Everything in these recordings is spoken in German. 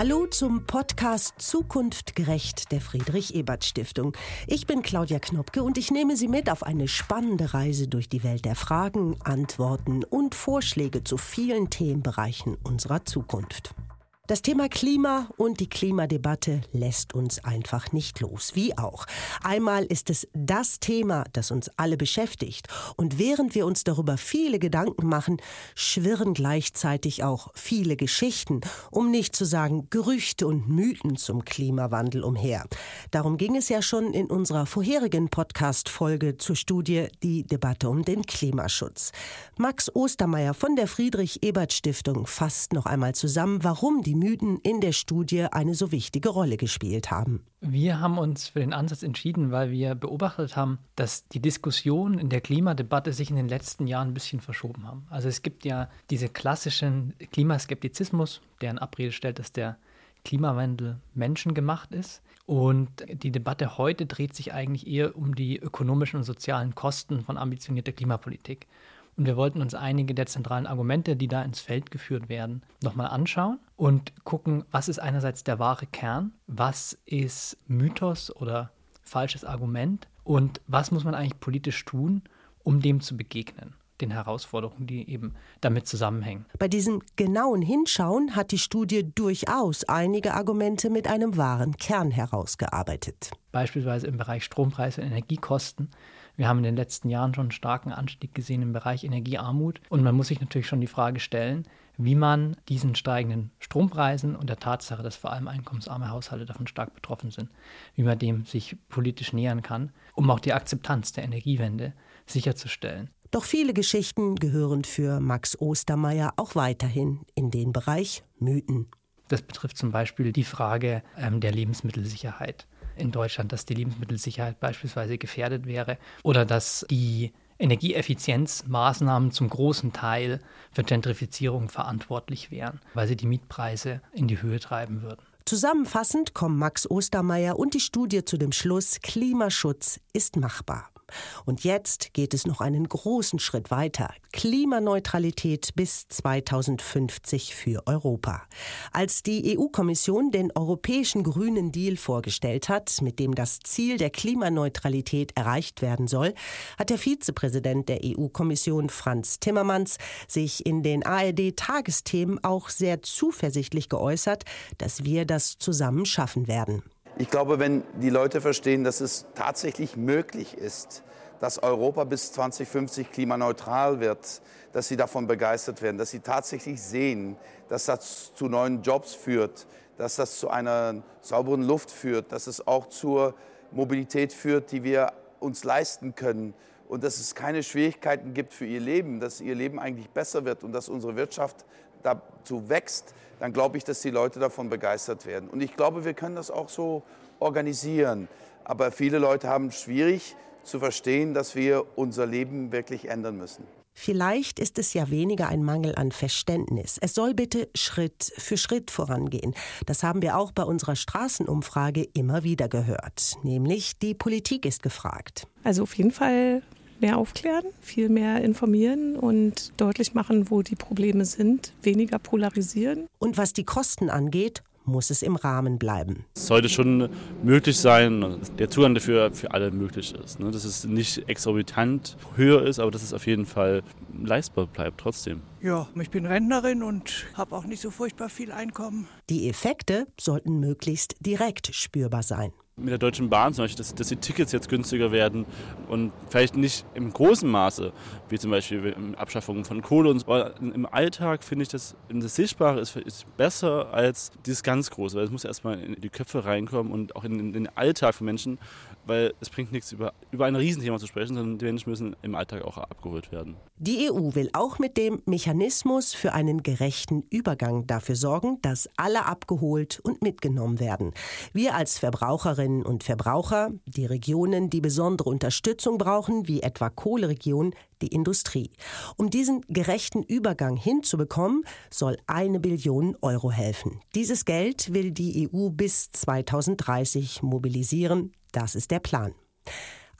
Hallo zum Podcast Zukunft gerecht der Friedrich Ebert Stiftung. Ich bin Claudia Knopke und ich nehme Sie mit auf eine spannende Reise durch die Welt der Fragen, Antworten und Vorschläge zu vielen Themenbereichen unserer Zukunft. Das Thema Klima und die Klimadebatte lässt uns einfach nicht los. Wie auch. Einmal ist es das Thema, das uns alle beschäftigt. Und während wir uns darüber viele Gedanken machen, schwirren gleichzeitig auch viele Geschichten, um nicht zu sagen Gerüchte und Mythen zum Klimawandel umher. Darum ging es ja schon in unserer vorherigen Podcast-Folge zur Studie Die Debatte um den Klimaschutz. Max Ostermeier von der Friedrich-Ebert-Stiftung fasst noch einmal zusammen, warum die Mythen in der Studie eine so wichtige Rolle gespielt haben. Wir haben uns für den Ansatz entschieden, weil wir beobachtet haben, dass die Diskussionen in der Klimadebatte sich in den letzten Jahren ein bisschen verschoben haben. Also es gibt ja diese klassischen Klimaskeptizismus, der in Abrede stellt, dass der Klimawandel menschengemacht ist. Und die Debatte heute dreht sich eigentlich eher um die ökonomischen und sozialen Kosten von ambitionierter Klimapolitik. Und wir wollten uns einige der zentralen Argumente, die da ins Feld geführt werden, nochmal anschauen und gucken, was ist einerseits der wahre Kern, was ist Mythos oder falsches Argument und was muss man eigentlich politisch tun, um dem zu begegnen den Herausforderungen, die eben damit zusammenhängen. Bei diesem genauen Hinschauen hat die Studie durchaus einige Argumente mit einem wahren Kern herausgearbeitet. Beispielsweise im Bereich Strompreise und Energiekosten wir haben in den letzten Jahren schon einen starken Anstieg gesehen im Bereich Energiearmut. Und man muss sich natürlich schon die Frage stellen, wie man diesen steigenden Strompreisen und der Tatsache, dass vor allem einkommensarme Haushalte davon stark betroffen sind, wie man dem sich politisch nähern kann, um auch die Akzeptanz der Energiewende sicherzustellen. Doch viele Geschichten gehören für Max Ostermeier auch weiterhin in den Bereich Mythen. Das betrifft zum Beispiel die Frage ähm, der Lebensmittelsicherheit in Deutschland, dass die Lebensmittelsicherheit beispielsweise gefährdet wäre oder dass die Energieeffizienzmaßnahmen zum großen Teil für Gentrifizierung verantwortlich wären, weil sie die Mietpreise in die Höhe treiben würden. Zusammenfassend kommen Max Ostermeier und die Studie zu dem Schluss, Klimaschutz ist machbar. Und jetzt geht es noch einen großen Schritt weiter. Klimaneutralität bis 2050 für Europa. Als die EU-Kommission den europäischen Grünen Deal vorgestellt hat, mit dem das Ziel der Klimaneutralität erreicht werden soll, hat der Vizepräsident der EU-Kommission Franz Timmermans sich in den ARD-Tagesthemen auch sehr zuversichtlich geäußert, dass wir das zusammen schaffen werden. Ich glaube, wenn die Leute verstehen, dass es tatsächlich möglich ist, dass Europa bis 2050 klimaneutral wird, dass sie davon begeistert werden, dass sie tatsächlich sehen, dass das zu neuen Jobs führt, dass das zu einer sauberen Luft führt, dass es auch zur Mobilität führt, die wir uns leisten können und dass es keine Schwierigkeiten gibt für ihr Leben, dass ihr Leben eigentlich besser wird und dass unsere Wirtschaft dazu wächst, dann glaube ich, dass die Leute davon begeistert werden. Und ich glaube, wir können das auch so organisieren. Aber viele Leute haben schwierig zu verstehen, dass wir unser Leben wirklich ändern müssen. Vielleicht ist es ja weniger ein Mangel an Verständnis. Es soll bitte Schritt für Schritt vorangehen. Das haben wir auch bei unserer Straßenumfrage immer wieder gehört. Nämlich die Politik ist gefragt. Also auf jeden Fall mehr aufklären, viel mehr informieren und deutlich machen, wo die Probleme sind, weniger polarisieren. Und was die Kosten angeht, muss es im Rahmen bleiben. Es sollte schon möglich sein, der Zugang dafür für alle möglich ist. Ne? Dass es nicht exorbitant höher ist, aber dass es auf jeden Fall leistbar bleibt trotzdem. Ja, ich bin Rentnerin und habe auch nicht so furchtbar viel Einkommen. Die Effekte sollten möglichst direkt spürbar sein mit der Deutschen Bahn zum Beispiel, dass, dass, die Tickets jetzt günstiger werden und vielleicht nicht im großen Maße, wie zum Beispiel Abschaffung von Kohle und so. Aber im Alltag finde ich, dass das Sichtbare ist, ist, besser als dieses ganz Große, weil es muss erstmal in die Köpfe reinkommen und auch in, in den Alltag von Menschen, weil es bringt nichts, über, über ein Riesenthema zu sprechen, sondern die Menschen müssen im Alltag auch abgeholt werden. Die EU will auch mit dem Mechanismus für einen gerechten Übergang dafür sorgen, dass alle abgeholt und mitgenommen werden. Wir als Verbraucherinnen und Verbraucher, die Regionen, die besondere Unterstützung brauchen, wie etwa Kohleregionen, die Industrie. Um diesen gerechten Übergang hinzubekommen, soll eine Billion Euro helfen. Dieses Geld will die EU bis 2030 mobilisieren. Das ist der Plan.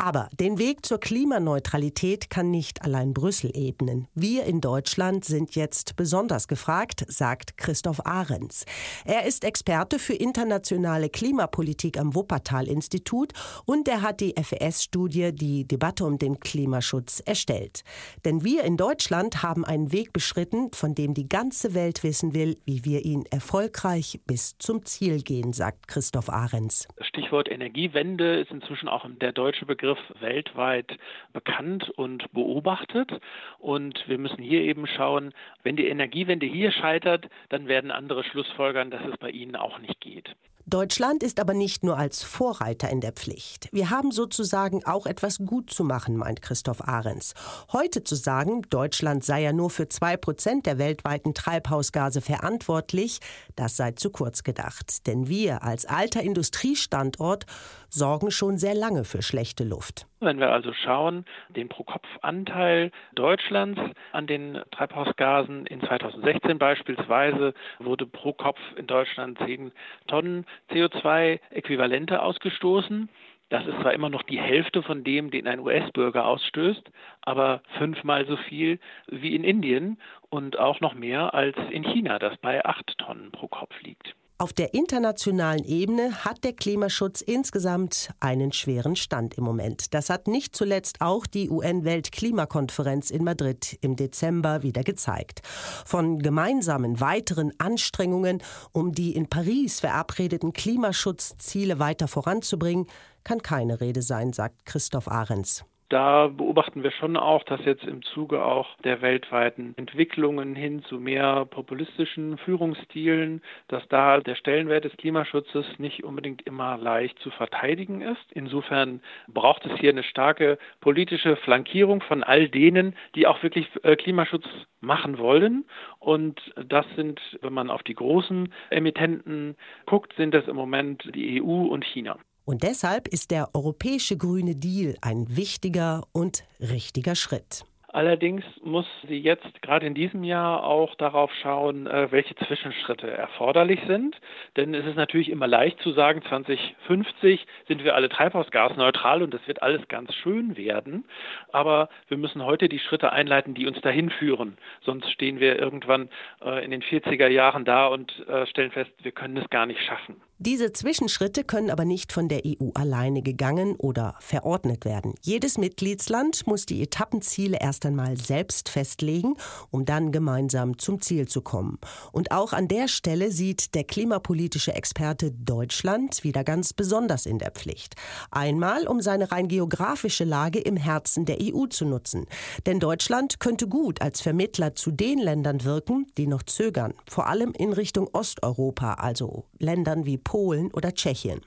Aber den Weg zur Klimaneutralität kann nicht allein Brüssel ebnen. Wir in Deutschland sind jetzt besonders gefragt, sagt Christoph Ahrens. Er ist Experte für internationale Klimapolitik am Wuppertal-Institut und er hat die FES-Studie Die Debatte um den Klimaschutz erstellt. Denn wir in Deutschland haben einen Weg beschritten, von dem die ganze Welt wissen will, wie wir ihn erfolgreich bis zum Ziel gehen, sagt Christoph Ahrens. Stichwort Energiewende ist inzwischen auch der deutsche Begriff weltweit bekannt und beobachtet. Und wir müssen hier eben schauen, wenn die Energiewende hier scheitert, dann werden andere Schlussfolgern, dass es bei ihnen auch nicht geht. Deutschland ist aber nicht nur als Vorreiter in der Pflicht. Wir haben sozusagen auch etwas gut zu machen, meint Christoph Ahrens. Heute zu sagen, Deutschland sei ja nur für zwei Prozent der weltweiten Treibhausgase verantwortlich, das sei zu kurz gedacht. Denn wir als alter Industriestandort sorgen schon sehr lange für schlechte Luft. Wenn wir also schauen, den Pro-Kopf-Anteil Deutschlands an den Treibhausgasen in 2016 beispielsweise wurde pro Kopf in Deutschland 10 Tonnen CO2-Äquivalente ausgestoßen. Das ist zwar immer noch die Hälfte von dem, den ein US-Bürger ausstößt, aber fünfmal so viel wie in Indien und auch noch mehr als in China, das bei acht Tonnen pro Kopf liegt. Auf der internationalen Ebene hat der Klimaschutz insgesamt einen schweren Stand im Moment. Das hat nicht zuletzt auch die UN-Weltklimakonferenz in Madrid im Dezember wieder gezeigt. Von gemeinsamen weiteren Anstrengungen, um die in Paris verabredeten Klimaschutzziele weiter voranzubringen, kann keine Rede sein, sagt Christoph Ahrens da beobachten wir schon auch, dass jetzt im Zuge auch der weltweiten Entwicklungen hin zu mehr populistischen Führungsstilen, dass da der Stellenwert des Klimaschutzes nicht unbedingt immer leicht zu verteidigen ist. Insofern braucht es hier eine starke politische Flankierung von all denen, die auch wirklich äh, Klimaschutz machen wollen. Und das sind, wenn man auf die großen Emittenten guckt, sind das im Moment die EU und China. Und deshalb ist der europäische Grüne Deal ein wichtiger und richtiger Schritt. Allerdings muss sie jetzt gerade in diesem Jahr auch darauf schauen, äh, welche Zwischenschritte erforderlich sind. Denn es ist natürlich immer leicht zu sagen, 2050 sind wir alle treibhausgasneutral und das wird alles ganz schön werden. Aber wir müssen heute die Schritte einleiten, die uns dahin führen. Sonst stehen wir irgendwann äh, in den 40er Jahren da und äh, stellen fest, wir können es gar nicht schaffen. Diese Zwischenschritte können aber nicht von der EU alleine gegangen oder verordnet werden. Jedes Mitgliedsland muss die Etappenziele erst einmal selbst festlegen, um dann gemeinsam zum Ziel zu kommen. Und auch an der Stelle sieht der klimapolitische Experte Deutschland wieder ganz besonders in der Pflicht. Einmal, um seine rein geografische Lage im Herzen der EU zu nutzen. Denn Deutschland könnte gut als Vermittler zu den Ländern wirken, die noch zögern, vor allem in Richtung Osteuropa, also Ländern wie Polen oder Tschechien.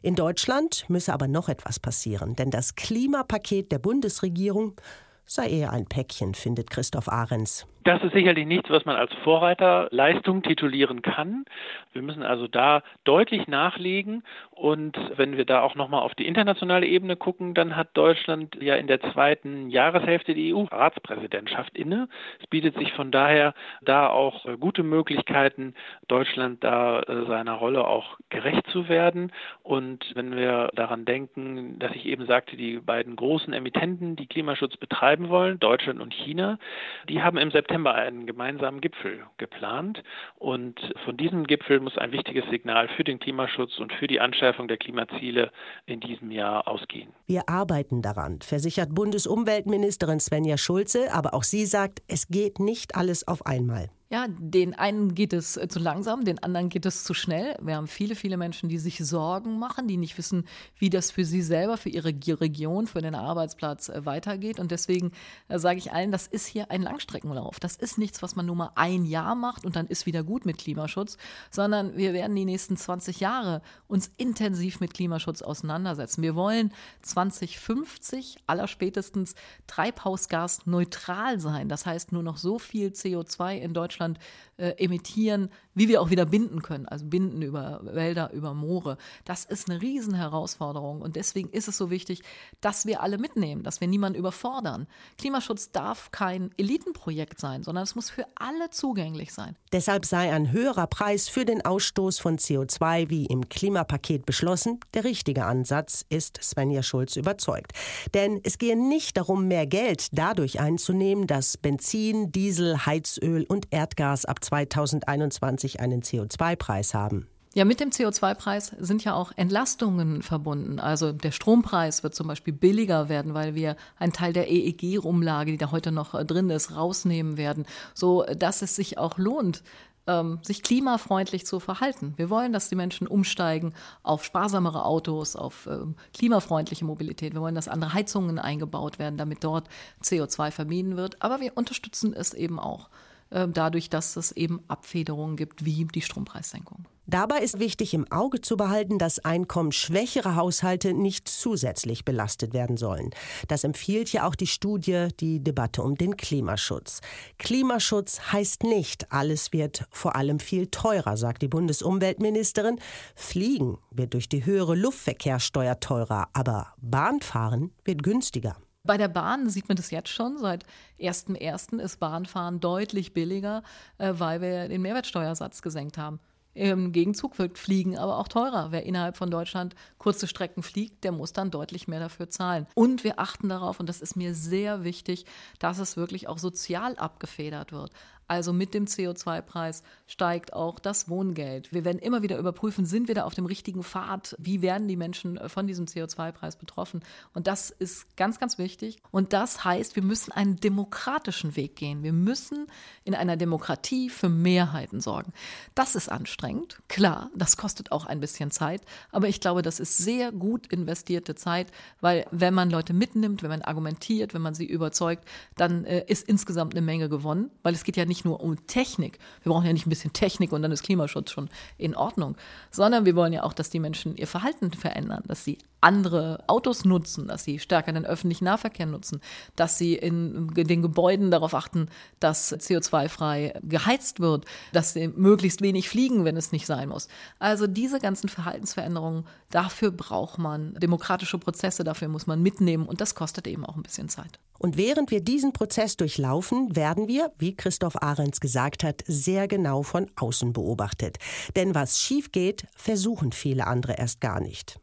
In Deutschland müsse aber noch etwas passieren, denn das Klimapaket der Bundesregierung sei eher ein Päckchen, findet Christoph Ahrens. Das ist sicherlich nichts, was man als Vorreiterleistung titulieren kann. Wir müssen also da deutlich nachlegen. Und wenn wir da auch nochmal auf die internationale Ebene gucken, dann hat Deutschland ja in der zweiten Jahreshälfte die EU-Ratspräsidentschaft inne. Es bietet sich von daher da auch gute Möglichkeiten, Deutschland da äh, seiner Rolle auch gerecht zu werden. Und wenn wir daran denken, dass ich eben sagte, die beiden großen Emittenten, die Klimaschutz betreiben wollen, Deutschland und China, die haben im September September einen gemeinsamen Gipfel geplant. Und von diesem Gipfel muss ein wichtiges Signal für den Klimaschutz und für die Anschärfung der Klimaziele in diesem Jahr ausgehen. Wir arbeiten daran, versichert Bundesumweltministerin Svenja Schulze. Aber auch sie sagt, es geht nicht alles auf einmal. Ja, den einen geht es äh, zu langsam, den anderen geht es zu schnell. Wir haben viele, viele Menschen, die sich Sorgen machen, die nicht wissen, wie das für sie selber, für ihre Region, für den Arbeitsplatz äh, weitergeht. Und deswegen äh, sage ich allen, das ist hier ein Langstreckenlauf. Das ist nichts, was man nur mal ein Jahr macht und dann ist wieder gut mit Klimaschutz, sondern wir werden die nächsten 20 Jahre uns intensiv mit Klimaschutz auseinandersetzen. Wir wollen 2050 allerspätestens treibhausgasneutral sein. Das heißt nur noch so viel CO2 in Deutschland Deutschland äh, emittieren, wie wir auch wieder binden können, also binden über Wälder, über Moore. Das ist eine Riesenherausforderung und deswegen ist es so wichtig, dass wir alle mitnehmen, dass wir niemanden überfordern. Klimaschutz darf kein Elitenprojekt sein, sondern es muss für alle zugänglich sein. Deshalb sei ein höherer Preis für den Ausstoß von CO2 wie im Klimapaket beschlossen der richtige Ansatz, ist Svenja Schulz überzeugt. Denn es gehe nicht darum, mehr Geld dadurch einzunehmen, dass Benzin, Diesel, Heizöl und Erdgas ab 2021 einen CO2-Preis haben. Ja, mit dem CO2-Preis sind ja auch Entlastungen verbunden. Also der Strompreis wird zum Beispiel billiger werden, weil wir einen Teil der EEG-Umlage, die da heute noch äh, drin ist, rausnehmen werden, so dass es sich auch lohnt, ähm, sich klimafreundlich zu verhalten. Wir wollen, dass die Menschen umsteigen auf sparsamere Autos, auf ähm, klimafreundliche Mobilität. Wir wollen, dass andere Heizungen eingebaut werden, damit dort CO2 vermieden wird. Aber wir unterstützen es eben auch äh, dadurch, dass es eben Abfederungen gibt, wie die Strompreissenkung. Dabei ist wichtig im Auge zu behalten, dass einkommensschwächere Haushalte nicht zusätzlich belastet werden sollen. Das empfiehlt ja auch die Studie, die Debatte um den Klimaschutz. Klimaschutz heißt nicht, alles wird vor allem viel teurer, sagt die Bundesumweltministerin. Fliegen wird durch die höhere Luftverkehrssteuer teurer, aber Bahnfahren wird günstiger. Bei der Bahn sieht man das jetzt schon. Seit 1.1. ist Bahnfahren deutlich billiger, äh, weil wir den Mehrwertsteuersatz gesenkt haben. Im Gegenzug wird Fliegen aber auch teurer. Wer innerhalb von Deutschland kurze Strecken fliegt, der muss dann deutlich mehr dafür zahlen. Und wir achten darauf, und das ist mir sehr wichtig, dass es wirklich auch sozial abgefedert wird. Also mit dem CO2-Preis steigt auch das Wohngeld. Wir werden immer wieder überprüfen, sind wir da auf dem richtigen Pfad? Wie werden die Menschen äh, von diesem CO2-Preis betroffen? Und das ist ganz, ganz wichtig. Und das heißt, wir müssen einen demokratischen Weg gehen. Wir müssen in einer Demokratie für Mehrheiten sorgen. Das ist anstrengend. Klar, das kostet auch ein bisschen Zeit. Aber ich glaube, das ist sehr gut investierte Zeit, weil wenn man Leute mitnimmt, wenn man argumentiert, wenn man sie überzeugt, dann äh, ist insgesamt eine Menge gewonnen. Weil es geht ja nicht nicht nur um Technik. Wir brauchen ja nicht ein bisschen Technik und dann ist Klimaschutz schon in Ordnung, sondern wir wollen ja auch, dass die Menschen ihr Verhalten verändern, dass sie andere Autos nutzen, dass sie stärker den öffentlichen Nahverkehr nutzen, dass sie in, den Gebäuden darauf achten, dass CO2-frei geheizt wird, dass sie möglichst wenig fliegen, wenn es nicht sein muss. Also diese ganzen Verhaltensveränderungen, dafür braucht man demokratische Prozesse, dafür muss man mitnehmen und das kostet eben auch ein bisschen Zeit. Und während wir diesen Prozess durchlaufen, werden wir, wie Christoph Ahrens gesagt hat, sehr genau von außen beobachtet. Denn was schief geht, versuchen viele andere erst gar nicht.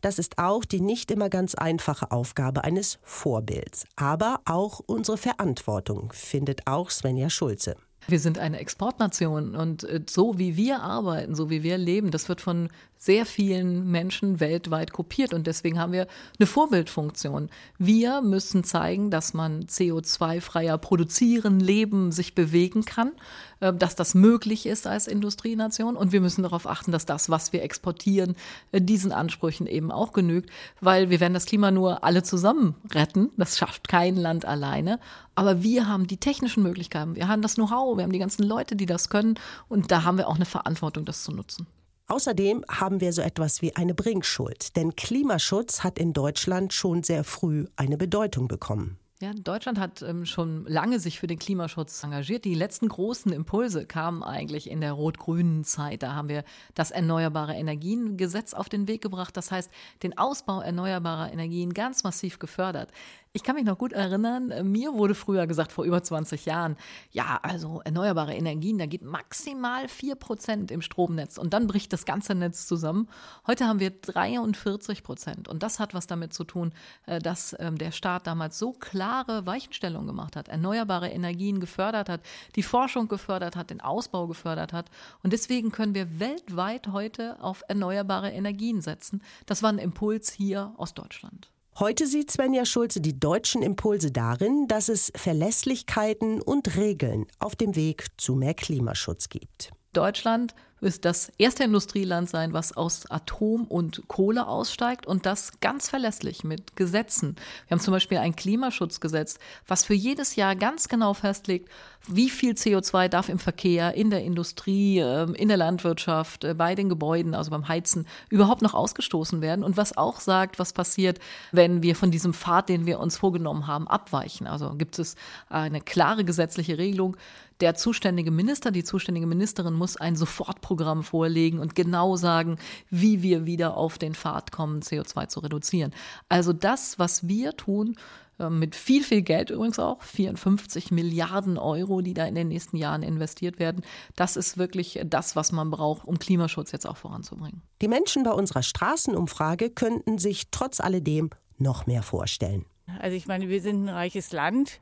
Das ist auch die nicht immer ganz einfache Aufgabe eines Vorbilds, aber auch unsere Verantwortung, findet auch Svenja Schulze. Wir sind eine Exportnation und äh, so wie wir arbeiten, so wie wir leben, das wird von sehr vielen Menschen weltweit kopiert und deswegen haben wir eine Vorbildfunktion. Wir müssen zeigen, dass man CO2-freier produzieren, leben, sich bewegen kann, äh, dass das möglich ist als Industrienation und wir müssen darauf achten, dass das, was wir exportieren, äh, diesen Ansprüchen eben auch genügt, weil wir werden das Klima nur alle zusammen retten. Das schafft kein Land alleine. Aber wir haben die technischen Möglichkeiten, wir haben das Know-how, wir haben die ganzen Leute, die das können und da haben wir auch eine Verantwortung, das zu nutzen. Außerdem haben wir so etwas wie eine Bringschuld, denn Klimaschutz hat in Deutschland schon sehr früh eine Bedeutung bekommen. Ja, Deutschland hat ähm, schon lange sich für den Klimaschutz engagiert. Die letzten großen Impulse kamen eigentlich in der rot-grünen Zeit. Da haben wir das Erneuerbare Energiengesetz auf den Weg gebracht. Das heißt, den Ausbau erneuerbarer Energien ganz massiv gefördert. Ich kann mich noch gut erinnern, äh, mir wurde früher gesagt, vor über 20 Jahren, ja, also erneuerbare Energien, da geht maximal 4 Prozent im Stromnetz und dann bricht das ganze Netz zusammen. Heute haben wir 43 Prozent und das hat was damit zu tun, äh, dass ähm, der Staat damals so klare Weichenstellungen gemacht hat, erneuerbare Energien gefördert hat, die Forschung gefördert hat, den Ausbau gefördert hat und deswegen können wir weltweit heute auf erneuerbare Energien setzen. Das war ein Impuls hier aus Deutschland. Heute sieht Svenja Schulze die deutschen Impulse darin, dass es Verlässlichkeiten und Regeln auf dem Weg zu mehr Klimaschutz gibt. Deutschland wird das erste Industrieland sein, was aus Atom und Kohle aussteigt und das ganz verlässlich mit Gesetzen. Wir haben zum Beispiel ein Klimaschutzgesetz, was für jedes Jahr ganz genau festlegt, wie viel CO2 darf im Verkehr, in der Industrie, ähm, in der Landwirtschaft, äh, bei den Gebäuden, also beim Heizen, überhaupt noch ausgestoßen werden und was auch sagt, was passiert, wenn wir von diesem Pfad, den wir uns vorgenommen haben, abweichen. Also gibt es eine klare gesetzliche Regelung, der zuständige Minister, die zuständige Ministerin muss ein Sofortprogramm vorlegen und genau sagen, wie wir wieder auf den Pfad kommen, CO2 zu reduzieren. Also das, was wir tun, äh, mit viel, viel Geld übrigens auch, 54 Milliarden Euro, die da in den nächsten Jahren investiert werden. Das ist wirklich das, was man braucht, um Klimaschutz jetzt auch voranzubringen. Die Menschen bei unserer Straßenumfrage könnten sich trotz alledem noch mehr vorstellen. Also ich meine, wir sind ein reiches Land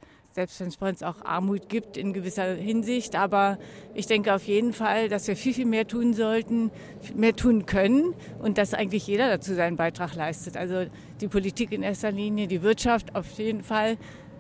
selbst wenn es auch Armut gibt in gewisser Hinsicht. Aber ich denke auf jeden Fall, dass wir viel, viel mehr tun sollten, mehr tun können und dass eigentlich jeder dazu seinen Beitrag leistet. Also die Politik in erster Linie, die Wirtschaft auf jeden Fall.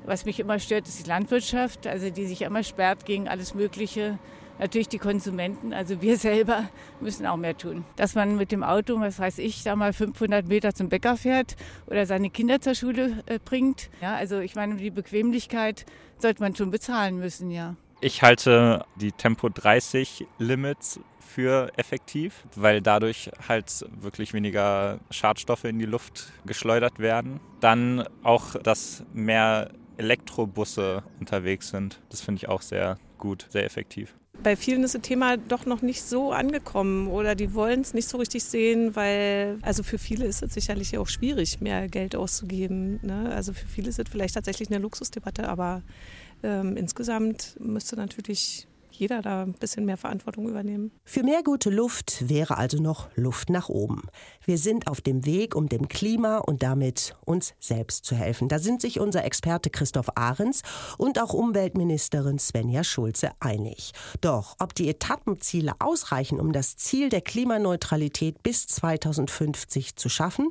Was mich immer stört, ist die Landwirtschaft, also die sich immer sperrt gegen alles Mögliche natürlich die Konsumenten, also wir selber müssen auch mehr tun. Dass man mit dem Auto, was weiß ich, da mal 500 Meter zum Bäcker fährt oder seine Kinder zur Schule äh, bringt. Ja, also ich meine, die Bequemlichkeit sollte man schon bezahlen müssen, ja. Ich halte die Tempo 30 Limits für effektiv, weil dadurch halt wirklich weniger Schadstoffe in die Luft geschleudert werden. Dann auch, dass mehr Elektrobusse unterwegs sind. Das finde ich auch sehr gut, sehr effektiv bei vielen ist das Thema doch noch nicht so angekommen oder die wollen es nicht so richtig sehen, weil also für viele ist es sicherlich auch schwierig, mehr Geld auszugeben. Ne? Also für viele ist es vielleicht tatsächlich eine Luxusdebatte, aber ähm, insgesamt müsste natürlich jeder da ein bisschen mehr Verantwortung übernehmen. Für mehr gute Luft wäre also noch Luft nach oben. Wir sind auf dem Weg, um dem Klima und damit uns selbst zu helfen. Da sind sich unser Experte Christoph Ahrens und auch Umweltministerin Svenja Schulze einig. Doch ob die Etappenziele ausreichen, um das Ziel der Klimaneutralität bis 2050 zu schaffen,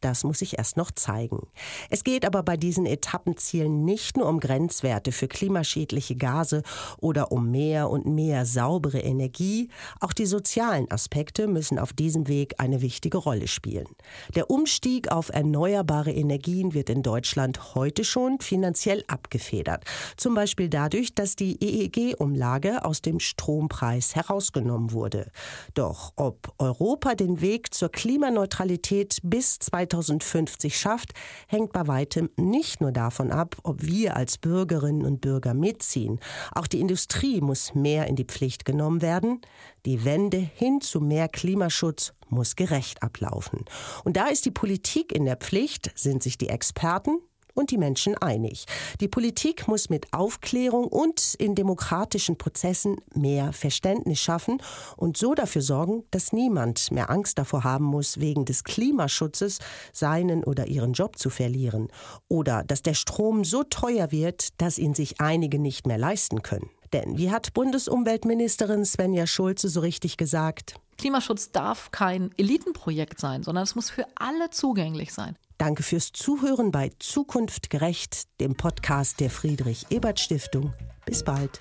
das muss sich erst noch zeigen. Es geht aber bei diesen Etappenzielen nicht nur um Grenzwerte für klimaschädliche Gase oder um mehr und mehr saubere Energie. Auch die sozialen Aspekte müssen auf diesem Weg eine wichtige Rolle spielen. Der Umstieg auf erneuerbare Energien wird in Deutschland heute schon finanziell abgefedert. Zum Beispiel dadurch, dass die EEG-Umlage aus dem Strompreis herausgenommen wurde. Doch ob Europa den Weg zur Klimaneutralität bis 2050 2050 schafft, hängt bei weitem nicht nur davon ab, ob wir als Bürgerinnen und Bürger mitziehen. Auch die Industrie muss mehr in die Pflicht genommen werden. Die Wende hin zu mehr Klimaschutz muss gerecht ablaufen. Und da ist die Politik in der Pflicht, sind sich die Experten, und die Menschen einig. Die Politik muss mit Aufklärung und in demokratischen Prozessen mehr Verständnis schaffen und so dafür sorgen, dass niemand mehr Angst davor haben muss, wegen des Klimaschutzes seinen oder ihren Job zu verlieren oder dass der Strom so teuer wird, dass ihn sich einige nicht mehr leisten können. Denn wie hat Bundesumweltministerin Svenja Schulze so richtig gesagt? Klimaschutz darf kein Elitenprojekt sein, sondern es muss für alle zugänglich sein. Danke fürs Zuhören bei Zukunft gerecht, dem Podcast der Friedrich Ebert Stiftung. Bis bald.